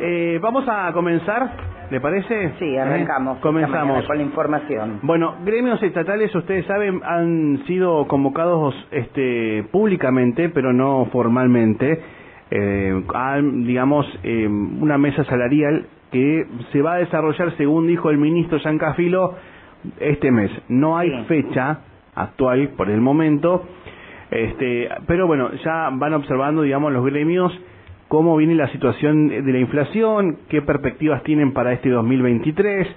eh, vamos a comenzar, ¿le parece? Sí, arrancamos. Eh, comenzamos. Con la información. Bueno, gremios estatales, ustedes saben, han sido convocados este, públicamente, pero no formalmente, eh, a, digamos, eh, una mesa salarial que se va a desarrollar, según dijo el ministro Giancafilo, este mes. No hay Sí. fecha actual por el momento, este, pero bueno, ya van observando, digamos, los gremios cómo viene la situación de la inflación, qué perspectivas tienen para este 2023.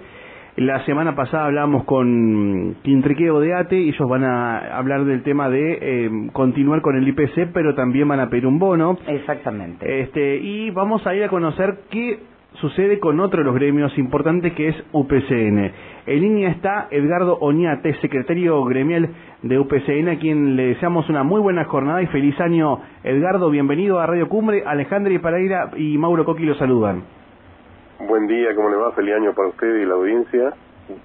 La semana pasada hablamos con Quintriqueo de ATE y ellos van a hablar del tema de eh, continuar con el IPC, pero también van a pedir un bono. Exactamente. Este, y vamos a ir a conocer qué sucede con otro de los gremios importantes que es UPCN. En línea está Edgardo Oñate, secretario gremial de UPCN, a quien le deseamos una muy buena jornada y feliz año. Edgardo, bienvenido a Radio Cumbre. Alejandra y Paraira y Mauro Coqui lo saludan. Buen día, ¿cómo le va? Feliz año para usted y la audiencia.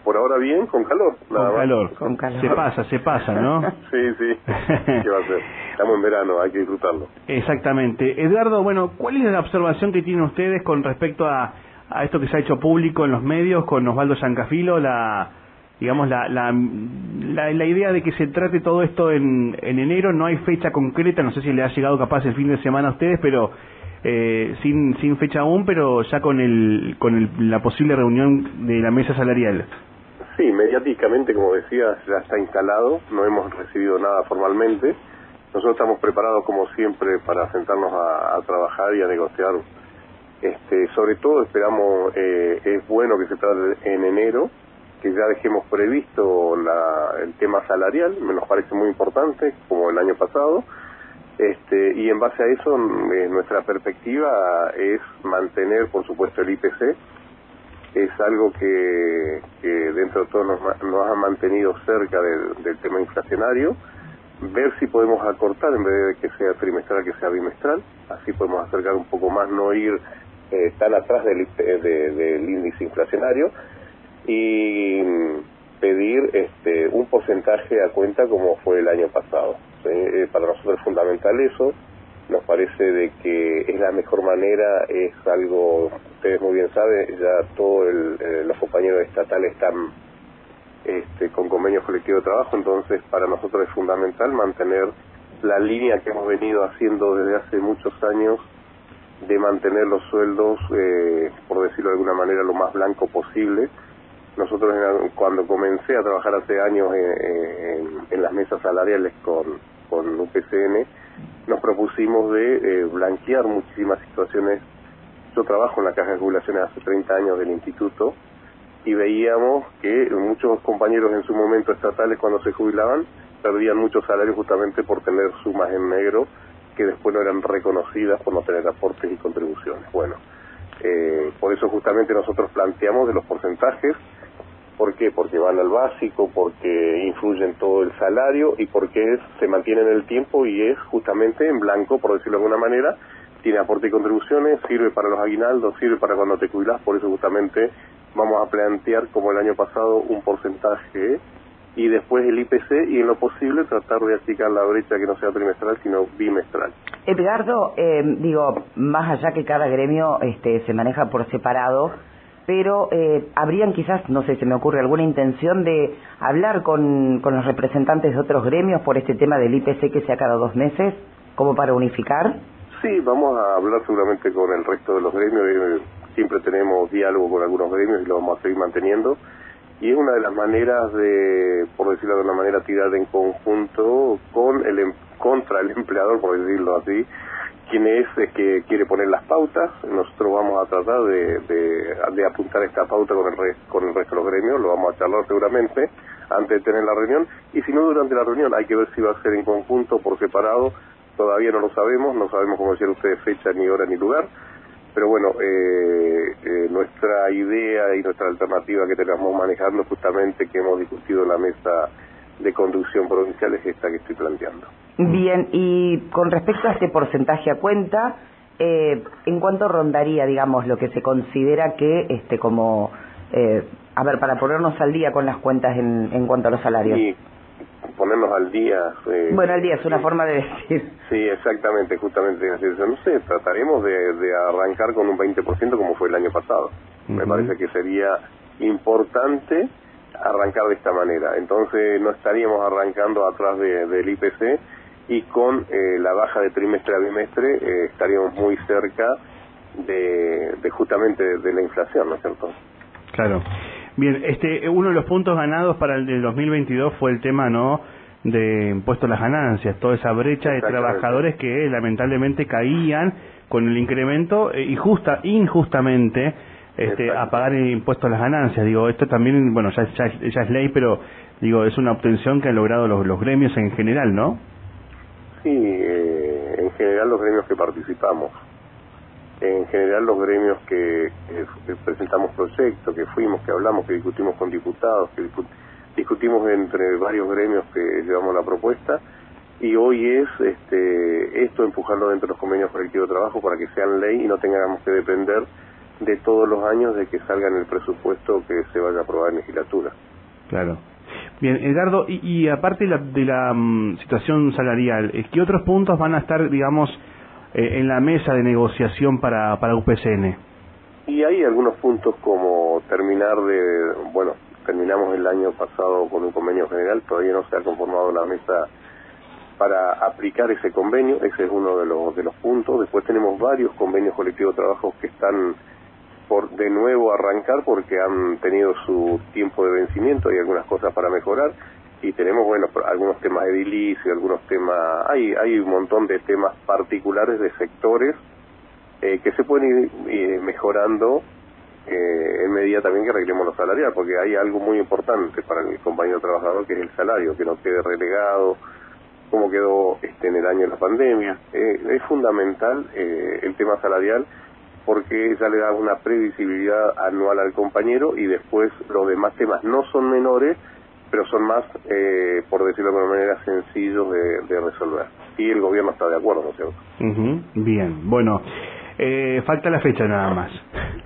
Por ahora bien, con calor. nada Con más. calor. Con calor. Se pasa, se pasa, ¿no? Sí, sí. ¿Qué va a ser? Estamos en verano, hay que disfrutarlo. Exactamente. Edgardo, bueno, ¿cuál es la observación que tienen ustedes con respecto a, a esto que se ha hecho público en los medios con Osvaldo Giancafilo, la digamos la, la, la, la idea de que se trate todo esto en, en enero, no hay fecha concreta, no sé si le ha llegado capaz el fin de semana a ustedes, pero eh, sin, sin fecha aún, pero ya con el, con el, la posible reunión de la mesa salarial. Sí, mediáticamente, como decía, ya está instalado. No hemos recibido nada formalmente. Nosotros estamos preparados, como siempre, para sentarnos a, trabajar y a negociar. Este, sobre todo, esperamos, eh, es bueno que se trate en enero, que ya dejemos previsto la- el tema salarial, me nos parece muy importante, como el año pasado. Este, y en base a eso, eh, nuestra perspectiva es mantener, por supuesto, el IPC. Es algo que, que dentro de todo nos, nos ha mantenido cerca del, tema inflacionario. Ver si podemos acortar en vez de que sea trimestral, que sea bimestral. Así podemos acercar un poco más, no ir eh, tan atrás del, de- del índice inflacionario. Y mm, pedir este, un porcentaje a cuenta como fue el año pasado. ¿Sí? Eh, para nosotros es fundamental eso. Nos parece de que es la mejor manera, es algo, ustedes muy bien saben, ya todos los compañeros estatales están este, con convenios colectivos de trabajo, entonces para nosotros es fundamental mantener la línea que hemos venido haciendo desde hace muchos años de mantener los sueldos, eh, por decirlo de alguna manera, lo más blanco posible. Nosotros cuando comencé a trabajar hace años en las mesas salariales con, con UPCN, nos propusimos de eh, blanquear muchísimas situaciones. Yo trabajo en la Caja de Jubilaciones hace 30 años del instituto y veíamos que muchos compañeros en su momento estatales cuando se jubilaban perdían muchos salarios justamente por tener sumas en negro que después no eran reconocidas por no tener aportes y contribuciones. Bueno, eh, por eso justamente nosotros planteamos de los porcentajes, ¿por qué? Porque van al básico, porque influyen todo el salario y porque es- se mantiene en el tiempo y es justamente en blanco, por decirlo de alguna manera, tiene aporte y contribuciones, sirve para los aguinaldos, sirve para cuando te jubilás, por eso justamente vamos a plantear como el año pasado un porcentaje y después el IPC y en lo posible tratar de achicar la brecha que no sea trimestral sino bimestral. Edgardo, eh, digo, más allá que cada gremio este, se maneja por separado, pero eh, habrían quizás, no sé, se me ocurre alguna intención de hablar con, con los representantes de otros gremios por este tema del IPC que sea cada dos meses, como para unificar. Sí, vamos a hablar seguramente con el resto de los gremios. eh, Siempre tenemos diálogo con algunos gremios y lo vamos a seguir manteniendo. Y es una de las maneras de, por decirlo de una manera, tirar en conjunto con el em- contra el empleador, por decirlo así, quien es, es que quiere poner las pautas. Nosotros vamos a tratar de, apuntar esta pauta con el, re- con el resto de los gremios, lo vamos a charlar seguramente antes de tener la reunión. Y si no durante la reunión, hay que ver si va a ser en conjunto o por separado. Todavía no lo sabemos, no sabemos, como decían ustedes, fecha, ni hora, ni lugar pero bueno, eh, eh, nuestra idea y nuestra alternativa que tenemos manejando justamente que hemos discutido en la mesa de conducción provincial es esta que estoy planteando. Bien, y con respecto a este porcentaje a cuenta, eh, ¿en cuánto rondaría, digamos, lo que se considera que, este, como, eh, a ver, para ponernos al día con las cuentas en, en cuanto a los salarios? Y ponernos al día. Eh, bueno, al día es una forma de decir. Sí, exactamente, justamente. No sé, trataremos de, de arrancar con un 20% como fue el año pasado. Me parece que sería importante arrancar de esta manera. Entonces no estaríamos arrancando atrás del IPC y con eh, la baja de trimestre a bimestre eh, estaríamos muy cerca de, de justamente de, la inflación, ¿no es cierto? Claro. Bien, este uno de los puntos ganados para el del 2022 fue el tema, ¿no? de impuesto a las ganancias, toda esa brecha de trabajadores que lamentablemente caían con el incremento eh, y justa, injustamente este, a pagar el impuesto a las ganancias. Digo, esto también, bueno, ya, ya, es ley, pero digo, es una obtención que han logrado los, los gremios en general, ¿no? Sí, eh, en general los gremios que participamos. En general los gremios que, presentamos proyectos, que fuimos, que hablamos, que discutimos con diputados, que discutimos entre varios gremios que llevamos la propuesta y hoy es este, esto empujarlo dentro de los convenios colectivos de trabajo para que sean ley y no tengamos que depender de todos los años de que salga en el presupuesto que se vaya a aprobar en legislatura. Claro. Bien, Edgardo, y, aparte de la, de la mm, situación salarial, ¿qué otros puntos van a estar, digamos, eh, en la mesa de negociación para, para UPCN? Y hay algunos puntos como terminar de, bueno, terminamos el año pasado con un convenio general, todavía no se ha conformado la mesa para aplicar ese convenio, ese es uno de los, de los puntos. Después tenemos varios convenios colectivos de trabajo que están por de nuevo arrancar porque han tenido su tiempo de vencimiento y algunas cosas para mejorar y tenemos bueno algunos temas edilicios algunos temas hay hay un montón de temas particulares de sectores eh, que se pueden ir eh, mejorando eh, en medida también que arreglemos los salariales porque hay algo muy importante para el compañero trabajador que es el salario que no quede relegado como quedó este en el año de la pandemia. Es fundamental el tema salarial porque ya le da una previsibilidad anual al compañero y después los demás temas no son menores, pero son más, eh, por decirlo de alguna manera, sencillos de, resolver. Y el gobierno está de acuerdo, ¿no es cierto? Bien, bueno, eh, falta la fecha nada más.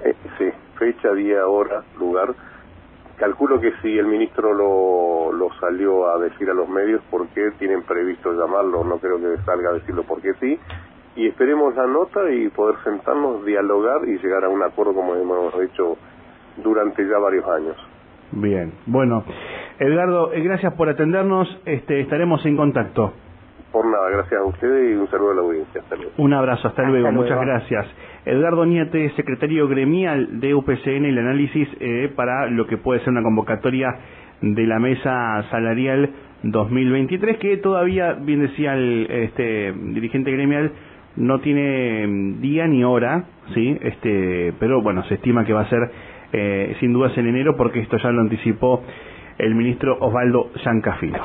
Eh, sí, fecha, día, hora, lugar. Calculo que si el ministro lo, lo salió a decir a los medios, ¿por qué tienen previsto llamarlo? No creo que salga a decirlo porque sí y esperemos la nota y poder sentarnos, dialogar y llegar a un acuerdo como hemos hecho durante ya varios años. Bien, bueno, Edgardo, eh, gracias por atendernos, este, estaremos en contacto. Por nada, gracias a ustedes y un saludo a la audiencia. Hasta luego. Un abrazo, hasta, luego. muchas gracias. Edgardo Niete, secretario gremial de UPCN, el análisis eh, para lo que puede ser una convocatoria de la mesa salarial 2023, que todavía, bien decía el este, dirigente gremial, no tiene mm, día ni hora, sí, este, pero bueno, se estima que va a ser eh, sin dudas en enero porque esto ya lo anticipó el ministro Osvaldo Giancafino.